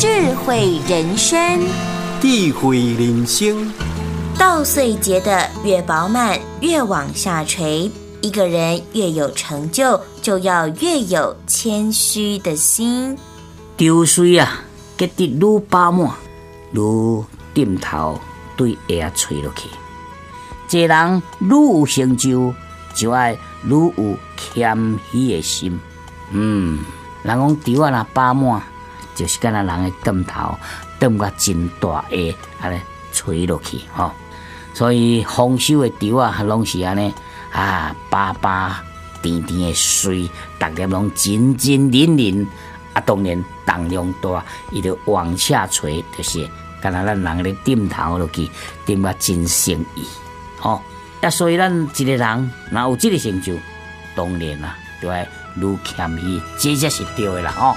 智慧人生。智慧人生。稻穗结得越饱满，越往下垂。一个人越有成就，就要越有谦虚的心。稻穗啊，结得愈饱满，愈点头对下垂落去。一个人愈有成就，就爱愈有谦虚的心。嗯，人讲稻啊，若饱满，就是敢若人的点头，点个真大下，安尼垂落去吼。所以丰收的稻啊，拢是安尼啊，饱饱甜甜的水，逐粒拢真真嫩嫩。啊，当然重量大，伊就往下垂，就是敢若咱人咧点头落去，点个真诚意。吼，啊，所以咱一个人若有即个成就，当然啦，就爱愈谦虚，这才是对的啦，吼。